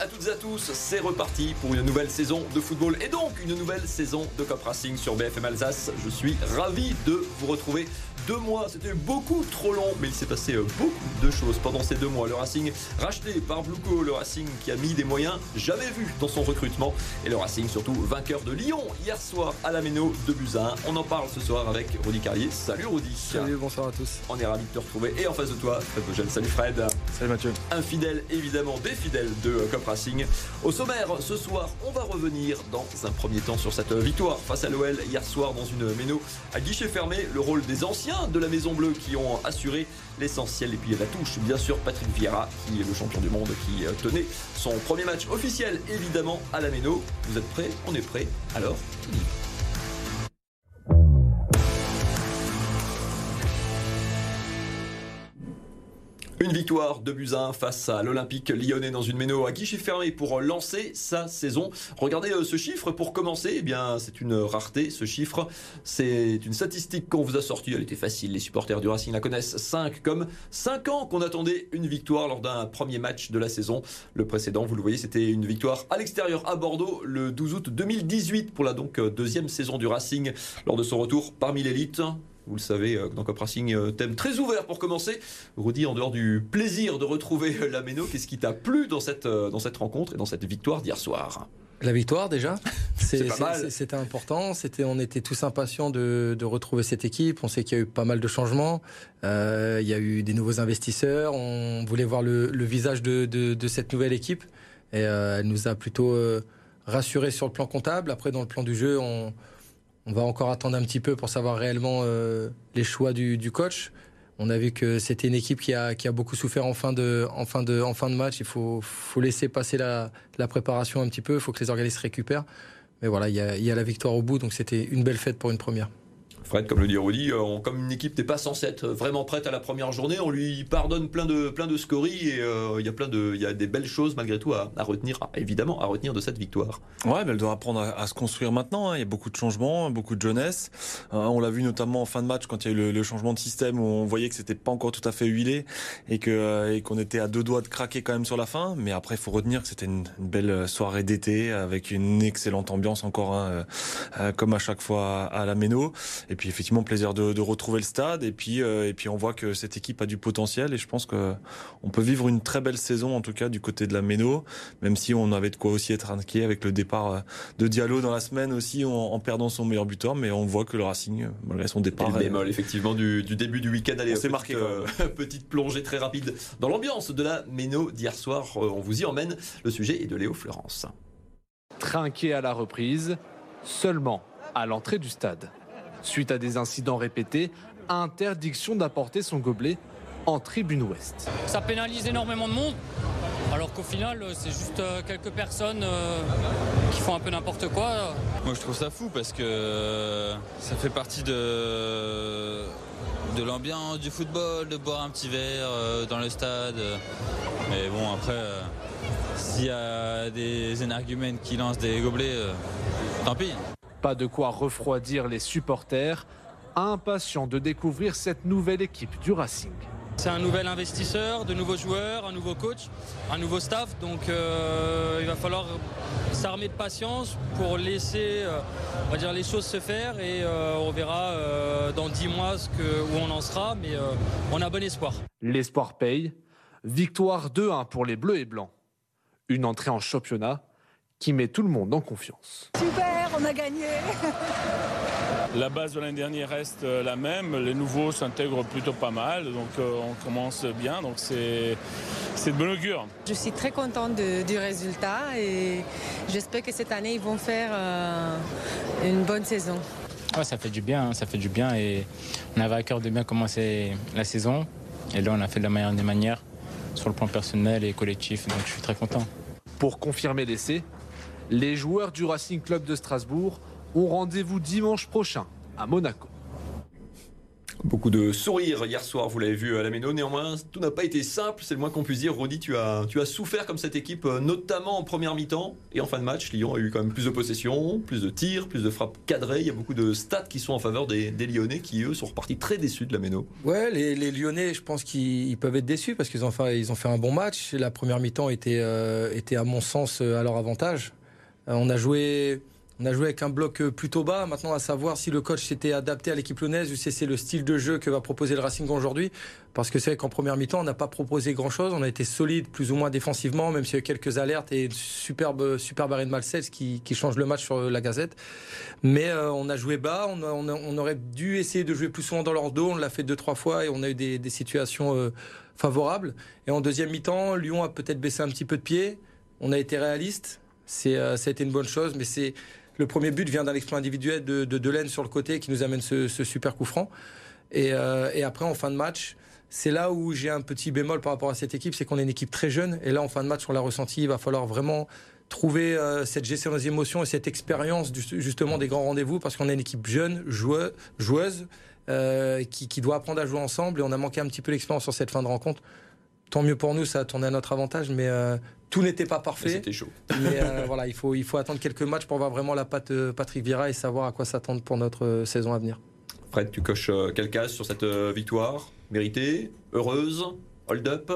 à toutes et à tous, c'est reparti pour une nouvelle saison de football et donc une nouvelle saison de Cop Racing sur BFM Alsace. Je suis ravi de vous retrouver deux mois, c'était beaucoup trop long, mais il s'est passé euh, beaucoup de choses pendant ces deux mois. Le Racing racheté par Bluco, le Racing qui a mis des moyens jamais vus dans son recrutement, et le Racing surtout vainqueur de Lyon hier soir à la Méno de Buzyn. On en parle ce soir avec Rudy Carlier. Salut Rudy. Salut, bonsoir à tous. On est ravis de te retrouver. Et en face de toi, Fred Vogel. Salut Fred. Salut Mathieu. Un fidèle, évidemment, des fidèles de euh, Cop Racing. Au sommaire, ce soir, on va revenir dans un premier temps sur cette victoire face à l'OL hier soir dans une Méno à guichet fermé. Le rôle des anciens de la Maison Bleue qui ont assuré l'essentiel. Et puis la touche, bien sûr, Patrick Vieira, qui est le champion du monde, qui euh, tenait son premier match officiel, évidemment, à la Méno. Vous êtes prêts? On est prêts Alors, victoire de Buzyn face à l'Olympique lyonnais dans une méno à guichet fermé pour lancer sa saison. Regardez euh, ce chiffre pour commencer. Eh bien, c'est une rareté. Ce chiffre, c'est une statistique qu'on vous a sortie. Elle était facile. Les supporters du Racing la connaissent. 5 comme 5 ans qu'on attendait une victoire lors d'un premier match de la saison. Le précédent, vous le voyez, c'était une victoire à l'extérieur à Bordeaux le 12 août 2018 pour la donc euh, deuxième saison du Racing lors de son retour parmi l'élite. Vous le savez, euh, dans Cop Racing, euh, thème très ouvert pour commencer. Rudy, en dehors du plaisir de retrouver euh, la Méno, qu'est-ce qui t'a plu dans cette, dans cette rencontre et dans cette victoire d'hier soir? La victoire déjà, c'était important. C'était, on était tous impatients de, de retrouver cette équipe. On sait qu'il y a eu pas mal de changements. Euh, il y a eu des nouveaux investisseurs. On voulait voir le, le visage de, de- de cette nouvelle équipe. Et euh, elle nous a plutôt euh, rassurés sur le plan comptable. Après, dans le plan du jeu, on, on va encore attendre un petit peu pour savoir réellement euh, les choix du, coach. On a vu que c'était une équipe qui a, beaucoup souffert en fin de, match. Il faut, laisser passer la, la préparation un petit peu. Il faut que les organismes récupèrent. Mais voilà, il y a, il y a la victoire au bout. Donc c'était une belle fête pour une première. Fred, comme le dit Rudy, euh, comme une équipe n'est pas censée être vraiment prête à la première journée, on lui pardonne plein de, plein de scories et euh, il y a plein de, y a des belles choses malgré tout à, à retenir, évidemment, à retenir de cette victoire. Ouais, mais elle doit apprendre à, se construire maintenant. hein. Il y a beaucoup de changements, beaucoup de jeunesse. Euh, on l'a vu notamment en fin de match quand il y a eu le, changement de système où on voyait que c'était pas encore tout à fait huilé et que euh, et qu'on était à deux doigts de craquer quand même sur la fin. Mais après, il faut retenir que c'était une, belle soirée d'été avec une excellente ambiance encore, hein, comme à chaque fois à la Méno. Effectivement, plaisir de, de retrouver le stade. Et puis euh, et puis on voit que cette équipe a du potentiel et je pense que on peut vivre une très belle saison en tout cas du côté de la Méno même si on avait de quoi aussi être inquiet avec le départ euh, de Diallo dans la semaine aussi en, en perdant son meilleur buteur, mais on voit que le Racing, euh, malgré son Et départ, le est- bémol, effectivement, du, du début du week-end. Allez, On s'est petite, marqué, euh, petite plongée très rapide dans l'ambiance de la Méno d'hier soir. On vous y emmène. Le sujet est de Léo Florence. trinqué à la reprise, seulement à l'entrée du stade. Suite à des incidents répétés, interdiction d'apporter son gobelet en tribune ouest. ça pénalise énormément de monde. Alors qu'au final, euh, c'est juste euh, quelques personnes euh, qui font un peu n'importe quoi. Moi je trouve ça fou parce que ça fait partie de, de l'ambiance du football, de boire un petit verre dans le stade. Mais bon après, s'il y a des énergumènes qui lancent des gobelets, tant pis. Pas de quoi refroidir les supporters, impatients de découvrir cette nouvelle équipe du Racing. C'est un nouvel investisseur, de nouveaux joueurs, un nouveau coach, un nouveau staff. Donc euh, il va falloir s'armer de patience pour laisser euh, on va dire, les choses se faire et euh, on verra dans 10 mois ce que, où on en sera. Mais on a bon espoir. L'espoir paye. Victoire 2-1 pour les Bleus et Blancs. Une entrée en championnat qui met tout le monde en confiance. Super, on a gagné. La base de l'année dernière reste euh, la même, les nouveaux s'intègrent plutôt pas mal, donc euh, on commence bien, donc c'est c'est de bon augure. Je suis très contente de- du résultat et j'espère que cette année ils vont faire euh, une bonne saison. Ouais, ça fait du bien, hein, ça fait du bien et on avait à cœur de bien commencer la saison et là on a fait de la meilleure des manières sur le plan personnel et collectif donc je suis très content. Pour confirmer l'essai, les joueurs du Racing Club de Strasbourg ont rendez-vous dimanche prochain à Monaco. Beaucoup de sourires hier soir, vous l'avez vu à la Méno. Néanmoins, tout n'a pas été simple, c'est le moins qu'on puisse dire. Rodi, tu as, tu as souffert comme cette équipe, euh, notamment en première mi-temps et en fin de match. Lyon a eu quand même plus de possession, plus de tirs, plus de frappes cadrées. Il y a beaucoup de stats qui sont en faveur des, des Lyonnais qui, eux, sont repartis très déçus de la Méno. Ouais, les, les Lyonnais, je pense qu'ils peuvent être déçus parce qu'ils ont, fait, ils ont fait un bon match. La première mi-temps était, euh, était, à mon sens, à leur avantage. Euh, on a joué on a joué avec un bloc euh, plutôt bas. Maintenant, à savoir si le coach s'était adapté à l'équipe lyonnaise ou si c'est le style de jeu que va proposer le Racing aujourd'hui. Parce que c'est vrai qu'en première mi-temps, on n'a pas proposé grand-chose. On a été solide, plus ou moins défensivement, même s'il y a eu quelques alertes et une superbe, superbe arrêt de Malcels qui, qui change le match sur la gazette. Mais euh, on a joué bas. On, aurait dû essayer de jouer plus souvent dans leur dos. On l'a fait deux, trois fois et on a eu des, situations euh, favorables. Et en deuxième mi-temps, Lyon a peut-être baissé un petit peu de pied. On a été réaliste. C'est, euh, ça a été une bonne chose, mais c'est le premier but vient d'un exploit individuel de, de Delaine sur le côté qui nous amène ce, super coup franc. Et, euh, et, après, en fin de match, c'est là où j'ai un petit bémol par rapport à cette équipe, c'est qu'on est une équipe très jeune. Et là, en fin de match, on l'a ressenti, il va falloir vraiment trouver euh, cette gestion des émotions et cette expérience justement des grands rendez-vous parce qu'on est une équipe jeune, joueuse, joueuse qui, qui, doit apprendre à jouer ensemble et on a manqué un petit peu l'expérience sur cette fin de rencontre. Tant mieux pour nous, ça a tourné à notre avantage, mais euh, tout n'était pas parfait. C'était chaud. Mais euh, voilà, il faut, il faut attendre quelques matchs pour voir vraiment la patte euh, Patrick Vieira et savoir à quoi s'attendre pour notre saison à venir. Fred, tu coches quelle case sur cette victoire Méritée Heureuse? Hold up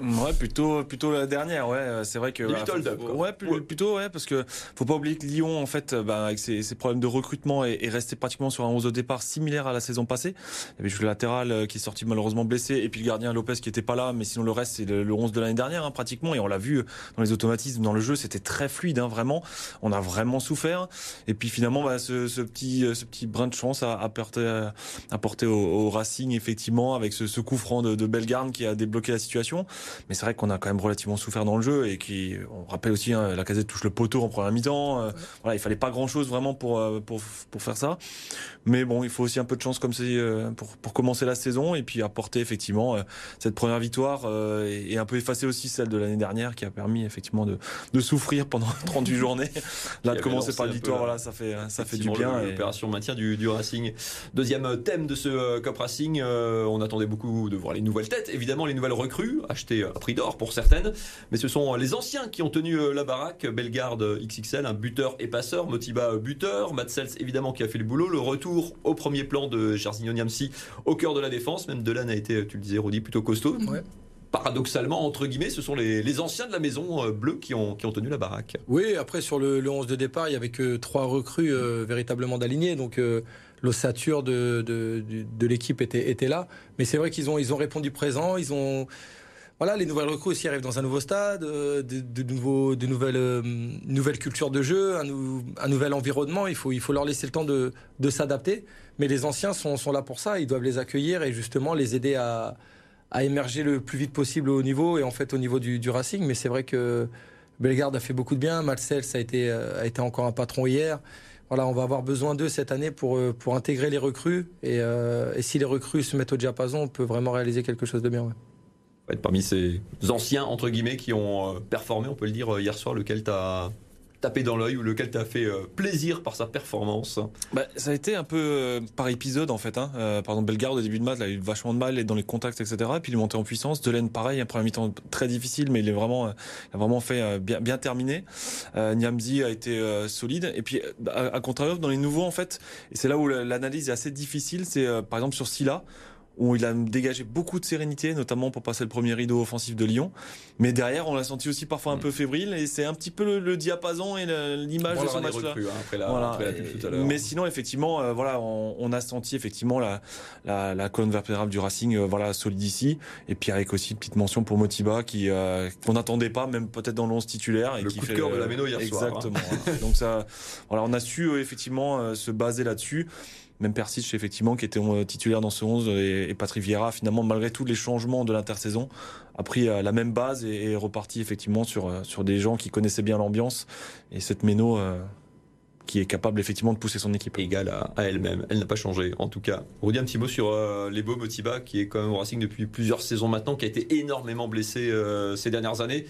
Ouais, plutôt, plutôt la dernière, ouais. C'est vrai que. Limite bah, hold up. Ouais, ouais, plutôt, ouais, parce que faut pas oublier que Lyon, en fait, bah, avec ses, ses, problèmes de recrutement, est, est, resté pratiquement sur un 11 de départ similaire à la saison passée. Il y avait juste le latéral qui est sorti malheureusement blessé, et puis le gardien Lopez qui était pas là, mais sinon le reste, c'est le, le, 11 de l'année dernière, hein, pratiquement, et on l'a vu dans les automatismes, dans le jeu, c'était très fluide, hein, vraiment. On a vraiment souffert. Et puis finalement, bah, ce, ce, petit, ce petit brin de chance a apporté, apporté au, au Racing, effectivement, avec ce, ce coup franc de, de Bellegarde qui a débloqué la situation. Mais c'est vrai qu'on a quand même relativement souffert dans le jeu et qui, on rappelle aussi, hein, la casette touche le poteau en première mi-temps. Euh. Voilà, il fallait pas grand chose vraiment pour, euh, pour, pour faire ça. Mais bon, il faut aussi un peu de chance comme c'est euh, pour, pour commencer la saison et puis apporter effectivement cette première victoire et, et, un peu effacer aussi celle de l'année dernière qui a permis effectivement de, de souffrir pendant 38 journées. Là, de commencer par la victoire, voilà, ça fait, ça fait du bien. L'opération et... maintien du, du, Racing. Deuxième thème de ce Cup Racing, on attendait beaucoup de voir les nouvelles têtes, évidemment les nouvelles recrues, achetées à prix d'or pour certaines, mais ce sont les anciens qui ont tenu la baraque. Bellegarde XXL, un buteur et passeur, Motiba buteur, Matsels évidemment qui a fait le boulot, le retour au premier plan de Jarzinho Niamsi au cœur de la défense, même Delan a été, tu le disais Rodi, plutôt costaud. Ouais paradoxalement, entre guillemets, ce sont les, les, anciens de la maison euh, bleue qui ont, qui ont tenu la baraque. Oui, après, sur le, le 11 de départ, il n'y avait que trois recrues euh, véritablement d'alignées. Donc, euh, l'ossature de, de, l'équipe était, était là. Mais c'est vrai qu'ils ont, ils ont répondu présent. Ils ont. Voilà, les nouvelles recrues aussi arrivent dans un nouveau stade, euh, de, de, nouvelles, euh, nouvelles cultures de jeu, un, nou, un, nouvel environnement. Il faut, il faut leur laisser le temps de, de s'adapter. Mais les anciens sont, sont là pour ça. Ils doivent les accueillir et justement les aider à, à émerger le plus vite possible au niveau et en fait au niveau du, Racing. Mais c'est vrai que Bellegarde a fait beaucoup de bien. Marcel, ça a été, a été encore un patron hier. On va avoir besoin d'eux cette année pour, pour intégrer les recrues. Et, euh, et, si les recrues se mettent au diapason, on peut vraiment réaliser quelque chose de bien. Parmi ces anciens, entre guillemets, qui ont performé, on peut le dire, hier soir, lequel t'as tapé dans l'œil ou lequel t'a fait euh, plaisir par sa performance bah, Ça a été un peu euh, par épisode en fait. Hein. Euh, par exemple, Bellegarde au début de match, il a eu vachement de mal dans les contacts, etc. Et puis il est monté en puissance. Delaine, pareil, un premier mi-temps très difficile, mais il est vraiment, il a vraiment fait bien, bien terminé. Niamzi a été solide. Et puis, à, à contrario, dans les nouveaux, en fait, et c'est là où l'analyse est assez difficile, c'est par exemple sur Silla où il a dégagé beaucoup de sérénité, notamment pour passer le premier rideau offensif de Lyon. Mais derrière, on l'a senti aussi parfois un peu fébrile, et c'est un petit peu le, le diapason et l'image de ce match-là. Hein, voilà. Mais sinon, effectivement, euh, voilà, on, on, a senti effectivement la, la, la colonne vertébrale du Racing, euh, voilà, solide ici, et puis avec aussi une petite mention pour Motiba, qui euh, qu'on n'attendait pas, même peut-être dans l'once titulaire, et le qui coup fait de cœur de la méno hier exactement. soir. Hein. Donc ça, voilà, on a su euh, effectivement se baser là-dessus même Persic effectivement qui était titulaire dans ce 11 et, et Patrick Vieira finalement malgré tous les changements de l'intersaison a pris la même base et est reparti effectivement sur, sur des gens qui connaissaient bien l'ambiance et cette méno euh, qui est capable effectivement de pousser son équipe. Égale à, elle-même, elle n'a pas changé en tout cas. Redis un petit mot sur euh, Lebo Motiba qui est quand même au Racing depuis plusieurs saisons maintenant, qui a été énormément blessé euh, ces dernières années.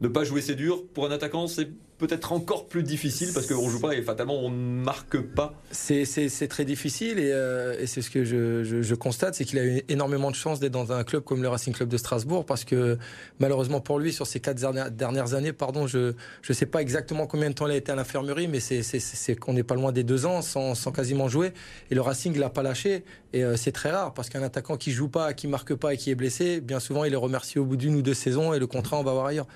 Ne pas jouer c'est dur, pour un attaquant c'est peut-être encore plus difficile parce qu'on joue pas et fatalement on ne marque pas. C'est très difficile et, euh, c'est ce que je, constate, c'est qu'il a eu énormément de chance d'être dans un club comme le Racing Club de Strasbourg parce que malheureusement pour lui, sur ces quatre dernières années, pardon, je ne sais pas exactement combien de temps il a été à l'infirmerie, mais c'est qu'on n'est pas loin des deux ans sans, quasiment jouer et le Racing l'a pas lâché et euh, c'est très rare parce qu'un attaquant qui joue pas, qui marque pas et qui est blessé, bien souvent il est remercié au bout d'une ou deux saisons et le contrat on va voir ailleurs.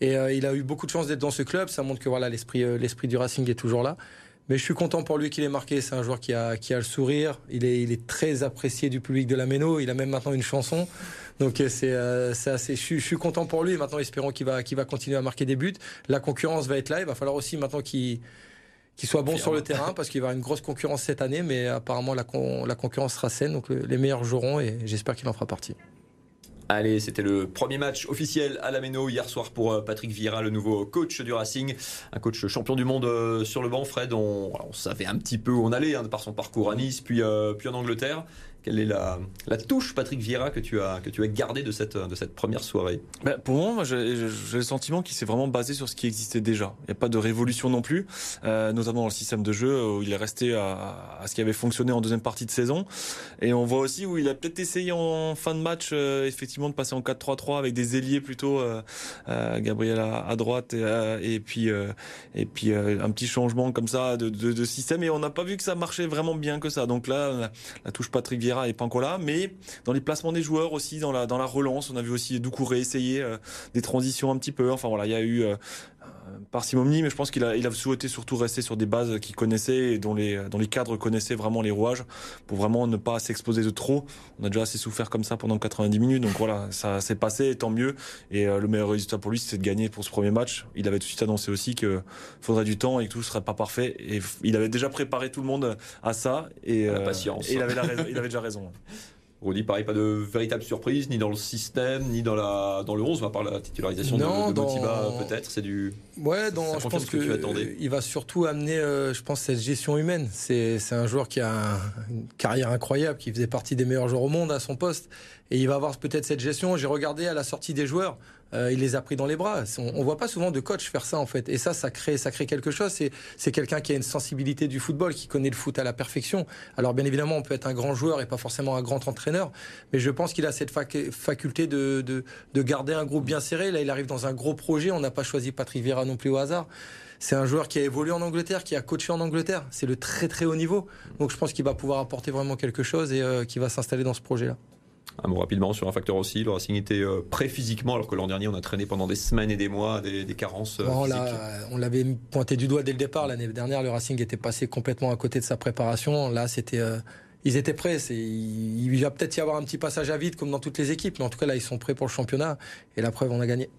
Et euh, il a eu beaucoup de chance d'être dans ce club. Ça montre que voilà l'esprit euh, l'esprit du Racing est toujours là. Mais je suis content pour lui qu'il ait marqué. C'est un joueur qui a, qui a le sourire. Il est, il est très apprécié du public de la Méno. Il a même maintenant une chanson. Donc euh, c'est assez. Je, je, suis content pour lui. Maintenant, espérons qu'il va, qu'il va continuer à marquer des buts. La concurrence va être là. Il va falloir aussi maintenant qu'il qu'il soit bon sur le terrain parce qu'il va y avoir une grosse concurrence cette année. Mais apparemment, la, la concurrence sera saine. Donc les meilleurs joueront et j'espère qu'il en fera partie. Allez, c'était le premier match officiel à la Méno hier soir pour euh, Patrick Vieira, le nouveau coach du Racing, un coach champion du monde euh, sur le banc. Fred, on, on savait un petit peu où on allait hein, par son parcours à Nice, puis, euh, puis en Angleterre. Quelle est la, touche, Patrick Vieira, que tu as, que tu as gardé de cette, de cette première soirée? Ben Pour moi, j'ai le sentiment qu'il s'est vraiment basé sur ce qui existait déjà. Il n'y a pas de révolution non plus, euh, notamment dans le système de jeu où il est resté à, ce qui avait fonctionné en deuxième partie de saison. Et on voit aussi où il a peut-être essayé en fin de match, euh, effectivement, de passer en 4-3-3 avec des ailiers plutôt, euh, euh Gabriel à, droite et, puis, et puis un petit changement comme ça de système. Et on n'a pas vu que ça marchait vraiment bien que ça. Donc là, la, la touche Patrick Vieira et Pancola, mais dans les placements des joueurs aussi, dans la, relance, on a vu aussi Doucouré essayer euh, des transitions un petit peu. Enfin voilà, il y a eu euh, parcimonie, mais je pense qu'il a, il a souhaité surtout rester sur des bases qu'il connaissait et dont les, dont les cadres connaissaient vraiment les rouages pour vraiment ne pas s'exposer de trop. On a déjà assez souffert comme ça pendant 90 minutes, donc voilà, ça s'est passé, et tant mieux. Et euh, le meilleur résultat pour lui, c'est de gagner pour ce premier match. Il avait tout de suite annoncé aussi qu'il faudrait du temps et que tout ne serait pas parfait. Et il avait déjà préparé tout le monde à ça. Et, à la patience. Et il avait, la raison, il avait déjà raison. Rodi, pareil, pas de véritable surprise, ni dans le système, ni dans, la, dans le 11, à part la titularisation non, de, de Motiba, peut-être. C'est du. Ouais, dans, je pense que, que il va surtout amener, euh, je pense, cette gestion humaine. C'est un joueur qui a un, une carrière incroyable, qui faisait partie des meilleurs joueurs au monde à son poste. Et il va avoir peut-être cette gestion. J'ai regardé à la sortie des joueurs. Euh, il les a pris dans les bras. On, on voit pas souvent de coach faire ça en fait. Et ça, ça crée, ça crée quelque chose. C'est quelqu'un qui a une sensibilité du football, qui connaît le foot à la perfection. Alors bien évidemment, on peut être un grand joueur et pas forcément un grand entraîneur, mais je pense qu'il a cette fac faculté de, garder un groupe bien serré. Là, il arrive dans un gros projet. On n'a pas choisi Patrick Vieira non plus au hasard. C'est un joueur qui a évolué en Angleterre, qui a coaché en Angleterre. C'est le très très haut niveau. Donc je pense qu'il va pouvoir apporter vraiment quelque chose et euh, qui va s'installer dans ce projet-là. Un mot rapidement sur un facteur aussi, le Racing était euh, prêt physiquement alors que l'an dernier on a traîné pendant des semaines et des mois des, des carences. Bon, on l'avait pointé du doigt dès le départ. L'année dernière, le Racing était passé complètement à côté de sa préparation. Là, c'était. Euh, ils étaient prêts. Il va peut-être y avoir un petit passage à vide comme dans toutes les équipes, mais en tout cas là, ils sont prêts pour le championnat. Et la preuve, on a gagné.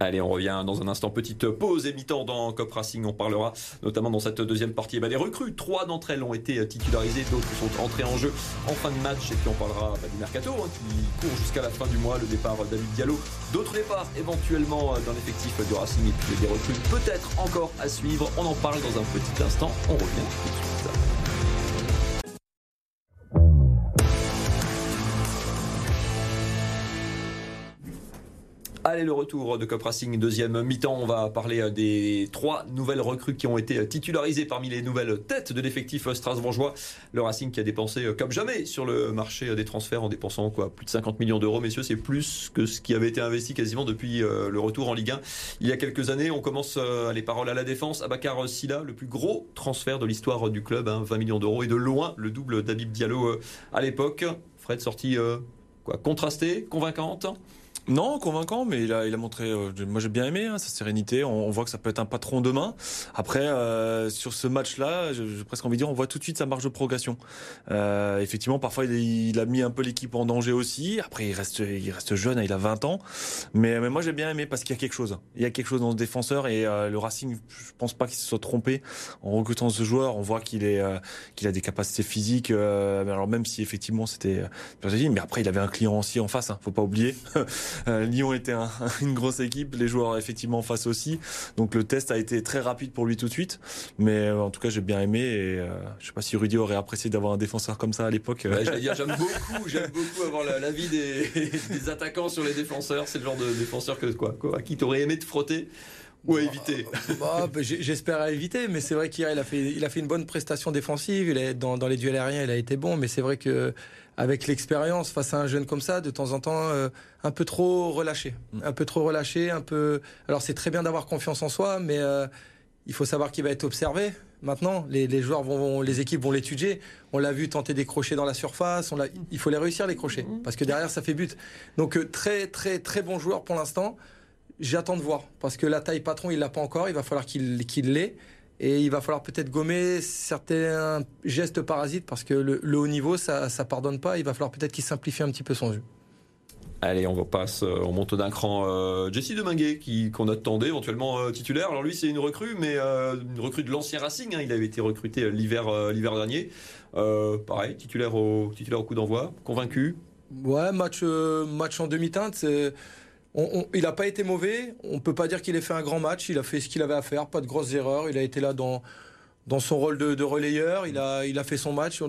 Allez, on revient dans un instant. Petite pause et dans Cop Racing. On parlera notamment dans cette deuxième partie bah, des recrues. Trois d'entre elles ont été titularisées, d'autres sont entrées en jeu en fin de match. Et puis on parlera bah, du mercato hein, qui court jusqu'à la fin du mois. Le départ David Diallo, d'autres départs éventuellement dans l'effectif du Racing et puis des recrues peut-être encore à suivre. On en parle dans un petit instant. On revient tout de suite. Allez, le retour de Cop Racing, deuxième mi-temps. On va parler des trois nouvelles recrues qui ont été titularisées parmi les nouvelles têtes de l'effectif strasbourgeois. Le Racing qui a dépensé comme jamais sur le marché des transferts en dépensant quoi plus de 50 millions d'euros. Messieurs, c'est plus que ce qui avait été investi quasiment depuis le retour en Ligue 1 il y a quelques années. On commence les paroles à la défense. Abakar Silla, le plus gros transfert de l'histoire du club, hein, 20 millions d'euros et de loin le double d'Abib Diallo à l'époque. Fred sorti quoi, contrastée, convaincante non, convaincant, mais il a, il a montré. Euh, moi, j'ai bien aimé hein, sa sérénité. On, on, voit que ça peut être un patron demain. Après, euh, sur ce match-là, j'ai presque envie de dire, on voit tout de suite sa marge de progression. Euh, effectivement, parfois, il, il, a mis un peu l'équipe en danger aussi. Après, il reste, il reste jeune, il a 20 ans. Mais, mais moi, j'ai bien aimé parce qu'il y a quelque chose. Il y a quelque chose dans ce défenseur et euh, le Racing, je pense pas qu'il se soit trompé en recrutant ce joueur. On voit qu'il est, euh, qu'il a des capacités physiques. Euh, alors même si effectivement c'était, mais après, il avait un client aussi en face. Hein, faut pas oublier. Euh, Lyon était un, une grosse équipe, les joueurs effectivement en face aussi. Donc le test a été très rapide pour lui tout de suite. Mais euh, en tout cas, j'ai bien aimé et euh, je sais pas si Rudy aurait apprécié d'avoir un défenseur comme ça à l'époque. Ouais, j'aime beaucoup, j'aime beaucoup avoir l'avis des, des, attaquants sur les défenseurs. C'est le genre de défenseur que quoi, quoi à qui t'aurais aimé te frotter Ou à éviter bah, bah, J'espère à éviter, mais c'est vrai qu'hier, il, a fait, il a fait une bonne prestation défensive. Il est dans, dans les duels aériens, il a été bon, mais c'est vrai que avec l'expérience face à un jeune comme ça, de temps en temps, euh, un peu trop relâché. Mm. Un peu trop relâché, un peu. Alors, c'est très bien d'avoir confiance en soi, mais euh, il faut savoir qu'il va être observé. Maintenant, les, joueurs vont, les équipes vont l'étudier. On l'a vu tenter des crochets dans la surface. On il faut les réussir les crochets mm. parce que derrière ça fait but. Donc euh, très très très bon joueur pour l'instant. J'attends de voir parce que la taille patron il l'a pas encore. Il va falloir qu'il qu'il l'ait. Et il va falloir peut-être gommer certains gestes parasites parce que le, haut niveau, ça ne pardonne pas. Il va falloir peut-être qu'il simplifie un petit peu son jeu. Allez, on passe, euh, on monte d'un cran. Euh, Jesse Deminguet, qui qu'on attendait éventuellement euh, titulaire. Alors lui, c'est une recrue, mais une recrue de l'ancien Racing. Hein. Il avait été recruté l'hiver l'hiver dernier. pareil, titulaire au titulaire au coup d'envoi. Convaincu? Ouais, match match en demi-teinte. Il n'a pas été mauvais. On ne peut pas dire qu'il ait fait un grand match. Il a fait ce qu'il avait à faire, pas de grosses erreurs. Il a été là dans, son rôle de, relayeur. Il a, fait son match.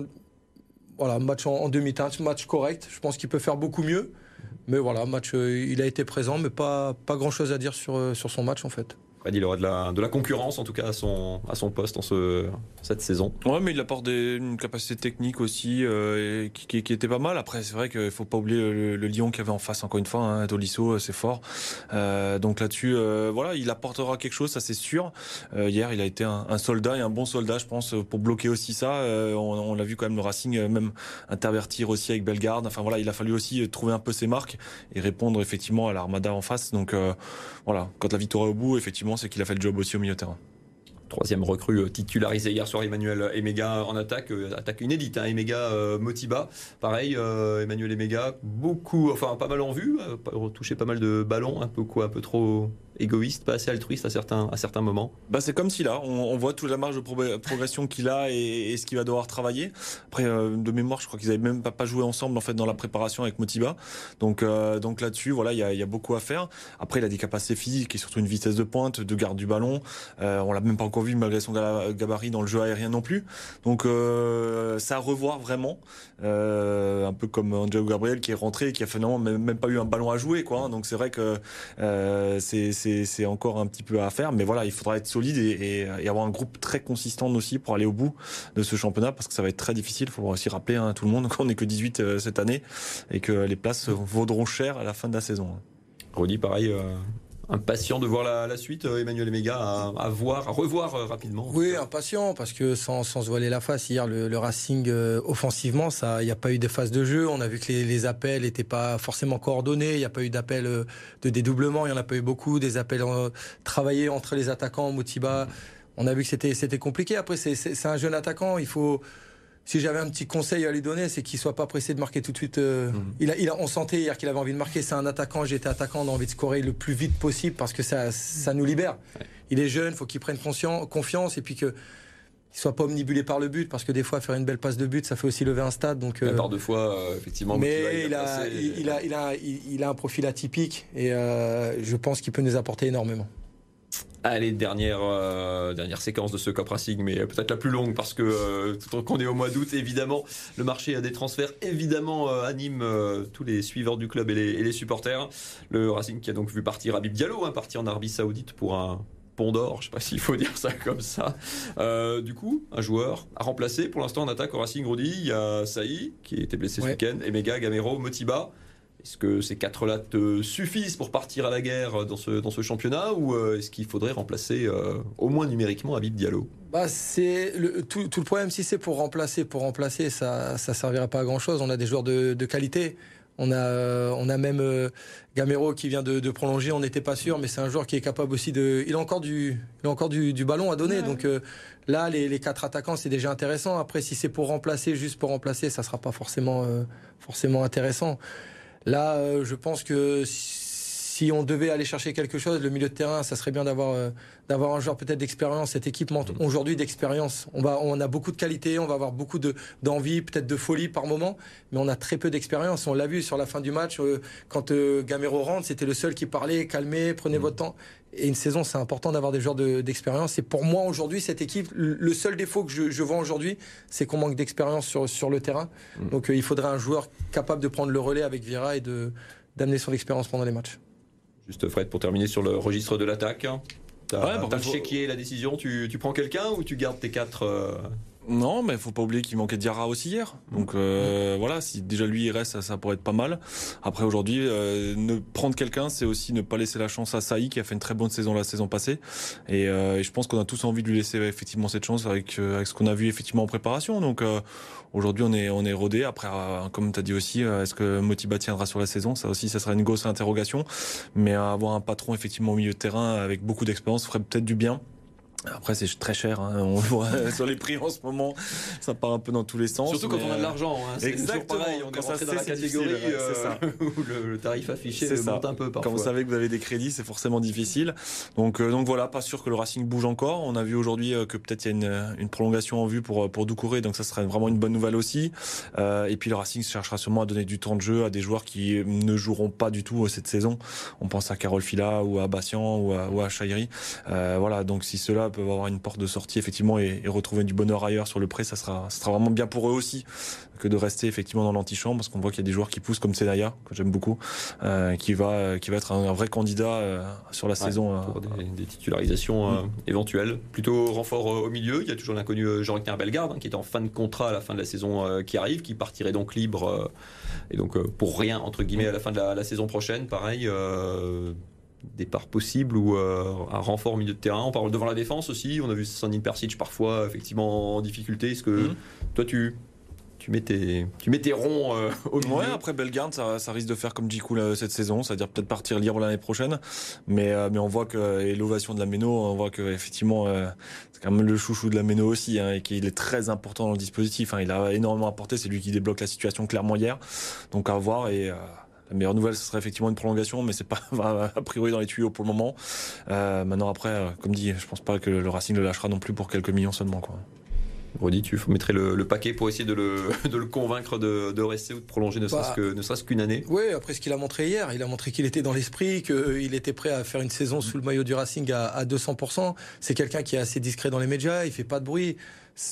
Voilà, match en demi-teinte, match correct. Je pense qu'il peut faire beaucoup mieux. Mais voilà, match, euh, il a été présent, mais pas, pas grand chose à dire sur, euh, sur son match en fait. Il aura de la, de la concurrence en tout cas à son, à son poste en ce, cette saison. Ouais, mais il apporte une capacité technique aussi euh, qui, était pas mal. Après, c'est vrai qu'il faut pas oublier le, le Lyon qu'il y avait en face encore une fois. Hein, Tolisso, euh, c'est fort. Euh, donc là-dessus, voilà, il apportera quelque chose, ça c'est sûr. Hier, il a été un, soldat et un bon soldat, je pense, pour bloquer aussi ça. on, on l'a vu quand même le Racing même intervertir aussi avec Bellegarde. Enfin voilà, il a fallu aussi trouver un peu ses marques et répondre effectivement à l'armada en face. Donc voilà, quand la victoire est au bout, effectivement c'est qu'il a fait le job aussi au milieu terrain. Troisième recrue euh, titularisé hier soir, Emmanuel Emega en attaque, euh, attaque inédite, hein, Emega euh, Motiba. Pareil, Emmanuel Emega, beaucoup, enfin pas mal en vue, touché pas mal de ballons, un peu quoi, un peu trop égoïste, pas assez altruiste à certains, à certains moments bah, C'est comme si là, on, voit toute la marge de progression qu'il a et, ce qu'il va devoir travailler. Après, de mémoire, je crois qu'ils n'avaient même pas, joué ensemble en fait dans la préparation avec Motiba. Donc, donc là-dessus, voilà, il y a, y a, beaucoup à faire. Après, il a des capacités physiques et surtout une vitesse de pointe, de garde du ballon. Euh, on l'a même pas encore vu malgré son gabarit dans le jeu aérien non plus. Donc, euh, ça à revoir vraiment. Euh, un peu comme Angelo Gabriel qui est rentré et qui a finalement même, pas eu un ballon à jouer, quoi. Hein. Donc c'est vrai que c'est c'est encore un petit peu à faire. Mais voilà, il faudra être solide et, avoir un groupe très consistant aussi pour aller au bout de ce championnat parce que ça va être très difficile. Il faut aussi rappeler à hein, tout le monde qu'on n'est que 18 euh, cette année et que les places vaudront cher à la fin de la saison. Rodi, pareil, euh, impatient de voir la, suite, euh, Emmanuel Emega, à, voir, à revoir euh, rapidement. Oui, impatient, parce que sans, sans se voiler la face, hier, le, Racing, euh, offensivement, il n'y a pas eu de phase de jeu. On a vu que les, appels n'étaient pas forcément coordonnés. Il n'y a pas eu d'appels de dédoublement. Il n'y en a pas eu beaucoup. Des appels travaillés entre les attaquants, Moutiba. On a vu que c'était compliqué. Après, c'est un jeune attaquant. Il faut si j'avais un petit conseil à lui donner, c'est qu'il soit pas pressé de marquer tout de suite. Euh, mhm. il, a, il a, on sentait hier qu'il avait envie de marquer. C'est un attaquant. J'étais attaquant. On a envie de scorer le plus vite possible parce que ça, ça nous libère. Il est jeune. Faut qu'il prenne confiance et puis que il soit pas omnibulé par le but parce que des fois faire une belle passe de but ça fait aussi lever un stade donc euh, par deux fois euh, effectivement mais il a, il, a, il, a, il, a, un profil atypique et je pense qu'il peut nous apporter énormément Allez, dernière, euh, dernière séquence de ce Cop Racing, mais peut-être la plus longue parce que euh, qu'on est au mois d'août, évidemment, le marché a des transferts, évidemment, euh, anime euh, tous les suiveurs du club et les, et les, supporters. Le Racing qui a donc vu partir Abib Diallo, hein, parti en Arabie Saoudite pour un pont d'or, je sais pas s'il faut dire ça comme ça. du coup, un joueur à remplacer. Pour l'instant, en attaque au Racing Rodi, il y a Saï qui était blessé ce week-end, Emega, Gamero, Motiba. Est-ce que ces quatre-là te suffisent pour partir à la guerre dans ce, dans ce championnat ou euh, est-ce qu'il faudrait remplacer euh, au moins numériquement Habib Diallo? Bah c'est le, tout, le problème si c'est pour remplacer pour remplacer ça ça servira pas à grand chose on a des joueurs de, qualité. On a on a même euh, Gamero qui vient de, prolonger on n'était pas sûr mais c'est un joueur qui est capable aussi de il a encore du il a encore du, ballon à donner. Donc là les, les, quatre attaquants c'est déjà intéressant. Après si c'est pour remplacer juste pour remplacer ça sera pas forcément forcément intéressant Là, euh, je pense que si on devait aller chercher quelque chose, le milieu de terrain, ça serait bien d'avoir euh, d'avoir un joueur peut-être d'expérience. Cet équipement mm. aujourd'hui d'expérience, on va, on a beaucoup de qualité, on va avoir beaucoup de d'envie, peut-être de folie par moment, mais on a très peu d'expérience. On l'a vu sur la fin du match euh, quand Gamero rentre, c'était le seul qui parlait, calmait, prenez mm. votre temps. Et une saison, c'est important d'avoir des joueurs d'expérience. et pour moi, aujourd'hui, cette équipe, le seul défaut que je, vois aujourd'hui, c'est qu'on manque d'expérience sur, sur le terrain. Mm. Donc, euh, il faudrait un joueur capable de prendre le relais avec Vira et d'amener son expérience pendant les matchs. Juste Fred, pour terminer sur le registre de l'attaque. T'as Ouais, contre, chéquier, la décision, tu, tu prends quelqu'un ou tu gardes tes quatre euh, Non, mais il faut pas oublier qu'il manquait Diarra aussi hier. Donc euh, voilà, si déjà lui il reste, ça, ça pourrait être pas mal. Après aujourd'hui, euh, ne prendre quelqu'un, c'est aussi ne pas laisser la chance à Saï qui a fait une très bonne saison la saison passée. Et, euh, et je pense qu'on a tous envie de lui laisser effectivement cette chance avec, euh, avec ce qu'on a vu effectivement en préparation. Donc euh, aujourd'hui on est on est rodé. Après, comme tu as dit aussi, est-ce que Motiba tiendra sur la saison? Ça aussi, ça sera une grosse interrogation. Mais avoir un patron effectivement au milieu de terrain avec beaucoup d'expérience ferait peut-être du bien. Après, c'est très cher. Hein. On le voit sur les prix en ce moment. Ça part un peu dans tous les sens. Surtout quand on a de l'argent. Hein. C'est Exactement. pareil. On est Quand ça rentré dans c'est, la catégorie euh, ça. où le, le tarif affiché ça. monte un peu Quand parfois. vous savez que vous avez des crédits, c'est forcément difficile. Donc, euh, donc voilà, pas sûr que le Racing bouge encore. On a vu aujourd'hui euh, que peut-être il y a une, une prolongation en vue pour pour Doucouré, donc ça serait vraiment une bonne nouvelle aussi. Euh, et puis le Racing cherchera sûrement à donner du temps de jeu à des joueurs qui ne joueront pas du tout cette saison. On pense à Carole Fila ou à Bassian ou à, ou à Chahiri. Voilà, donc si peuvent avoir une porte de sortie effectivement et, et retrouver du bonheur ailleurs sur le prêt, ça sera, ça sera vraiment bien pour eux aussi que de rester effectivement dans l'antichambre parce qu'on voit qu'il y a des joueurs qui poussent comme Senaya que j'aime beaucoup euh, qui va qui va être un, un vrai candidat euh, sur la Ouais, saison euh, pour des, des titularisations euh, éventuelles. Plutôt renfort euh, au milieu. Il y a toujours l'inconnu euh, Jean-Rectin Bellegarde hein, qui est en fin de contrat à la fin de la saison euh, qui arrive, qui partirait donc libre euh, et donc euh, pour rien entre guillemets à la fin de la, la saison prochaine. Pareil. Euh, départ possible ou euh, un renfort au milieu de terrain. On parle devant la défense aussi. On a vu Sandin Persic parfois effectivement en difficulté. Est-ce que Mhm. toi tu tu mets tes tu mets tes ronds euh, au milieu? Ouais, après Bellegarde, ça, ça risque de faire comme Djikou là, cette saison, c'est-à-dire peut-être partir libre l'année prochaine. Mais, euh, mais on voit que, et l'ovation de la Méno, on voit que effectivement, euh, c'est quand même le chouchou de la Méno aussi, hein, et qu'il est très important dans le dispositif. Hein, il a énormément apporté, c'est lui qui débloque la situation clairement hier. Donc à voir, et la meilleure nouvelle, ce serait effectivement une prolongation, mais c'est pas a priori dans les tuyaux pour le moment. Euh, maintenant après, euh, comme dit, je pense pas que le Racing le lâchera non plus pour quelques millions seulement. Quoi. Rodi, tu mettrais le, le paquet pour essayer de le, de le convaincre de, de rester ou de prolonger ne Bah. serait-ce que- ne serait-ce qu'une année Oui, après ce qu'il a montré hier, il a montré qu'il était dans l'esprit, qu'il était prêt à faire une saison sous le maillot du Racing à, à 200%. C'est quelqu'un qui est assez discret dans les médias, il fait pas de bruit.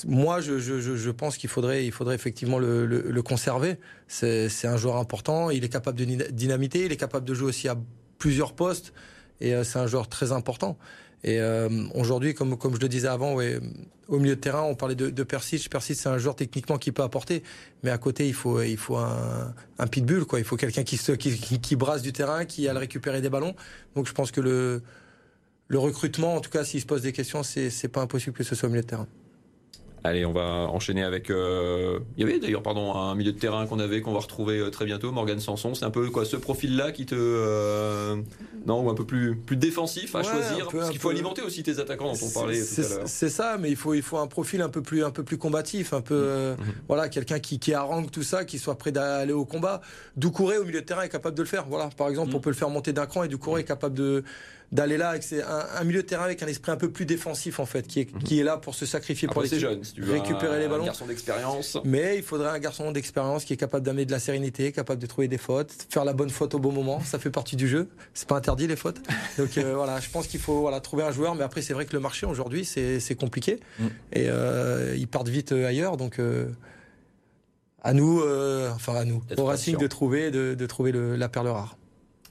Moi, je, pense qu'il faudrait, effectivement le, conserver. C'est un joueur important, il est capable de dyna- dynamiter, il est capable de jouer aussi à plusieurs postes, et euh, c'est un joueur très important. Et euh, aujourd'hui, comme, je le disais avant, au milieu de terrain, on parlait de, de Persic. C'est un joueur techniquement qui peut apporter, mais à côté, il faut, un, pitbull. Il faut quelqu'un qui, se, qui, qui, qui brasse du terrain, qui a le récupérer des ballons. Donc, je pense que le, le recrutement, en tout cas, s'il se pose des questions, c'est pas impossible que ce soit au milieu de terrain. Allez, on va enchaîner avec. euh, Il y avait d'ailleurs, pardon, un milieu de terrain qu'on avait, qu'on va retrouver euh, très bientôt, Morgan Sanson. C'est un peu quoi, ce profil-là qui te. euh, Non, ou un peu plus, plus défensif à Ouais, choisir peu, Parce qu'il faut peu. alimenter aussi tes attaquants dont on parlait tout C'est- à l'heure. C'est ça, mais il faut, il faut un profil un peu plus, un peu plus combatif, un peu, euh, Mhm. voilà, quelqu'un qui, qui harangue tout ça, qui soit prêt d'aller au combat. Doucouré au milieu de terrain est capable de le faire. Voilà, par exemple, Mhm. on peut le faire monter d'un cran et Doucouré est capable de d'aller là avec ses- un, un milieu de terrain avec un esprit un peu plus défensif en fait, qui est, qui est là pour se sacrifier pour Après, c'est l'équipe. jeune, si tu veux. récupérer un- les ballons. Un garçon d'expérience. Mais il faudrait un garçon d'expérience qui est capable d'amener de la sérénité, capable de trouver des fautes, faire la bonne faute au bon moment. Ça fait partie du jeu. C'est pas interdit les fautes. Donc euh, voilà, je pense qu'il faut voilà trouver un joueur. Mais après, c'est vrai que le marché aujourd'hui, c'est c'est compliqué Mm. et euh, ils partent vite euh, ailleurs. Donc euh, à nous, enfin à nous, au Racing patient. de trouver de, de trouver le- la perle rare.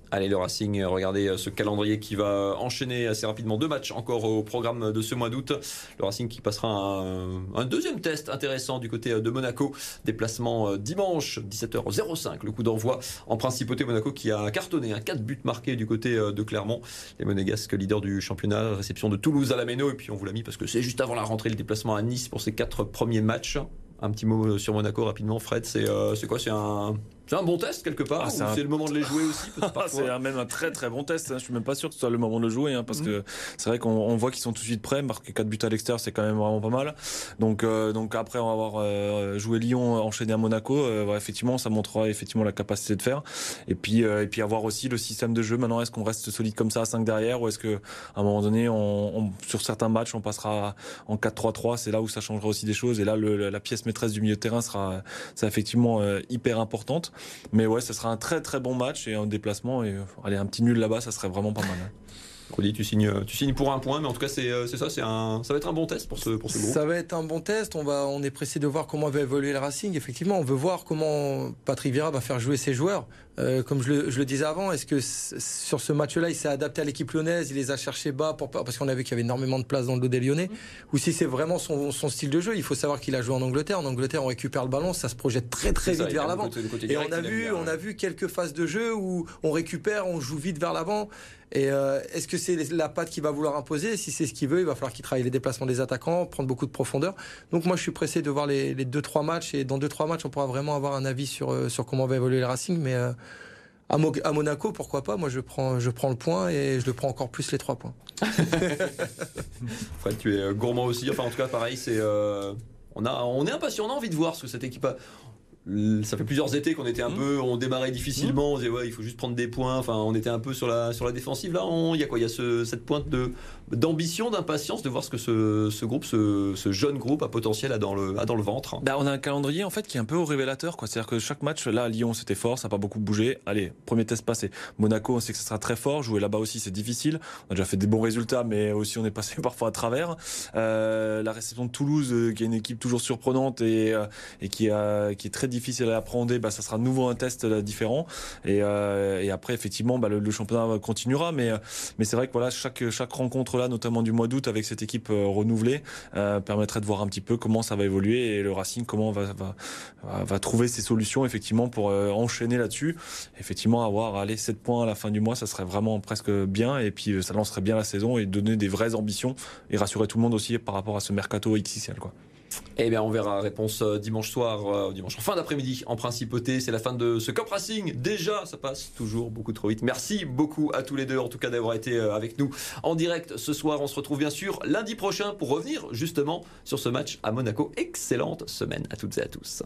Allez, le Racing, regardez euh, ce calendrier qui va enchaîner assez rapidement deux matchs encore au programme de ce mois d'août. Le Racing qui passera un, deuxième test intéressant du côté euh, de Monaco. Déplacement euh, dimanche, 17h05, le coup d'envoi en principauté Monaco qui a cartonné, un 4 buts marqués du côté de Clermont. Les Monégasques leaders du championnat, réception de Toulouse à la Méno. Et puis on vous l'a mis parce que c'est juste avant la rentrée, le déplacement à Nice pour ces quatre premiers matchs. Un petit mot sur Monaco rapidement, Fred. C'est quoi? C'est un, c'est un bon test quelque part Ah, c'est un- le moment de les jouer aussi Ah, c'est même un très très bon test. hein. Je suis même pas sûr que ce soit le moment de le jouer, hein, parce que c'est vrai qu'on on voit qu'ils sont tout de suite prêts. Marquer 4 buts à l'extérieur, c'est quand même vraiment pas mal. Donc, euh, donc après, on va avoir euh, joué Lyon, enchaîné à Monaco. Euh, ouais, effectivement, ça montrera effectivement la capacité de faire. Et puis, euh, et puis avoir aussi le système de jeu. Maintenant, est-ce qu'on reste solide comme ça à 5 derrière, ou est-ce que à un moment donné, on, on- sur certains matchs, on passera en 4-3-3. C'est là où ça changera aussi des choses. Et là, le- la pièce maîtresse du milieu de terrain sera, sera effectivement euh, hyper importante. Mais ouais, ça sera un très très bon match et un déplacement. Et euh, allez, un petit nul là-bas, ça serait vraiment pas mal. hein. Rudy, tu signes, tu signes pour un point, mais en tout cas, c'est euh, c'est ça, c'est un, ça va être un bon test pour ce, pour ce groupe. Ça va être un bon test. On va, on est pressé de voir comment va évoluer le Racing. Effectivement, on veut voir comment Patrick Vieira va faire jouer ses joueurs. Euh, comme je le, je le, disais avant, est-ce que sur ce match-là, il s'est adapté à l'équipe lyonnaise, il les a cherchés bas pour, parce qu'on a vu qu'il y avait énormément de place dans le dos des Lyonnais, mmh. ou si c'est vraiment son, son, style de jeu. Il faut savoir qu'il a joué en Angleterre. En Angleterre, on récupère le ballon, ça se projette très très vite vers l'avant. Et on a vu, on a vu quelques phases de jeu où on récupère, on joue vite vers l'avant. Et euh, est-ce que c'est la patte qu'il va vouloir imposer? Si c'est ce qu'il veut, il va falloir qu'il travaille les déplacements des attaquants, prendre beaucoup de profondeur. Donc moi, je suis pressé de voir les, les deux trois matchs et dans deux trois matchs, on pourra vraiment avoir un avis sur euh, sur comment va évoluer le Racing. Mais euh, à, Monaco, pourquoi pas? Moi, je prends je prends le point et je le prends encore plus les trois points. Fred, tu es gourmand aussi. Enfin, en tout cas, pareil, c'est on a on est impatient, on a envie de voir ce que cette équipe a ça fait plusieurs étés qu'on était un mmh. peu, on démarrait difficilement, on disait ouais, il faut juste prendre des points. Enfin, on était un peu sur la sur la défensive. Là, il y a quoi Il y a ce, cette pointe de d'ambition, d'impatience de voir ce que ce, ce groupe, ce, ce, jeune groupe a potentiel à dans le a dans le ventre. Bah, on a un calendrier en fait qui est un peu au révélateur. Quoi. C'est-à-dire que chaque match, là, à Lyon, c'était fort, ça n'a pas beaucoup bougé. Allez, premier test passé. Monaco, on sait que ça sera très fort. Jouer là-bas aussi, c'est difficile. On a déjà fait des bons résultats, mais aussi on est passé parfois à travers. Euh, la réception de Toulouse, euh, qui est une équipe toujours surprenante et, euh, et qui, a, qui est très difficile à apprendre bah, ça sera nouveau un test euh, différent. Et, euh, et après, effectivement, bah, le, championnat continuera. Mais, euh, mais c'est vrai que voilà, chaque, rencontre là, notamment du mois d'août avec cette équipe renouvelée, permettrait de voir un petit peu comment ça va évoluer et le Racing comment va, va, trouver ses solutions effectivement pour enchaîner là-dessus. Effectivement, avoir allez 7 points à la fin du mois, ça serait vraiment presque bien. Et puis ça lancerait bien la saison et donner des vraies ambitions et rassurer tout le monde aussi par rapport à ce mercato XXL. Eh bien, on verra. Réponse euh, dimanche soir, euh, dimanche en fin d'après-midi, en principauté. C'est la fin de ce Cop Racing. Déjà, ça passe toujours beaucoup trop vite. Merci beaucoup à tous les deux, en tout cas, d'avoir été euh, avec nous en direct ce soir. On se retrouve bien sûr lundi prochain pour revenir justement sur ce match à Monaco. Excellente semaine à toutes et à tous.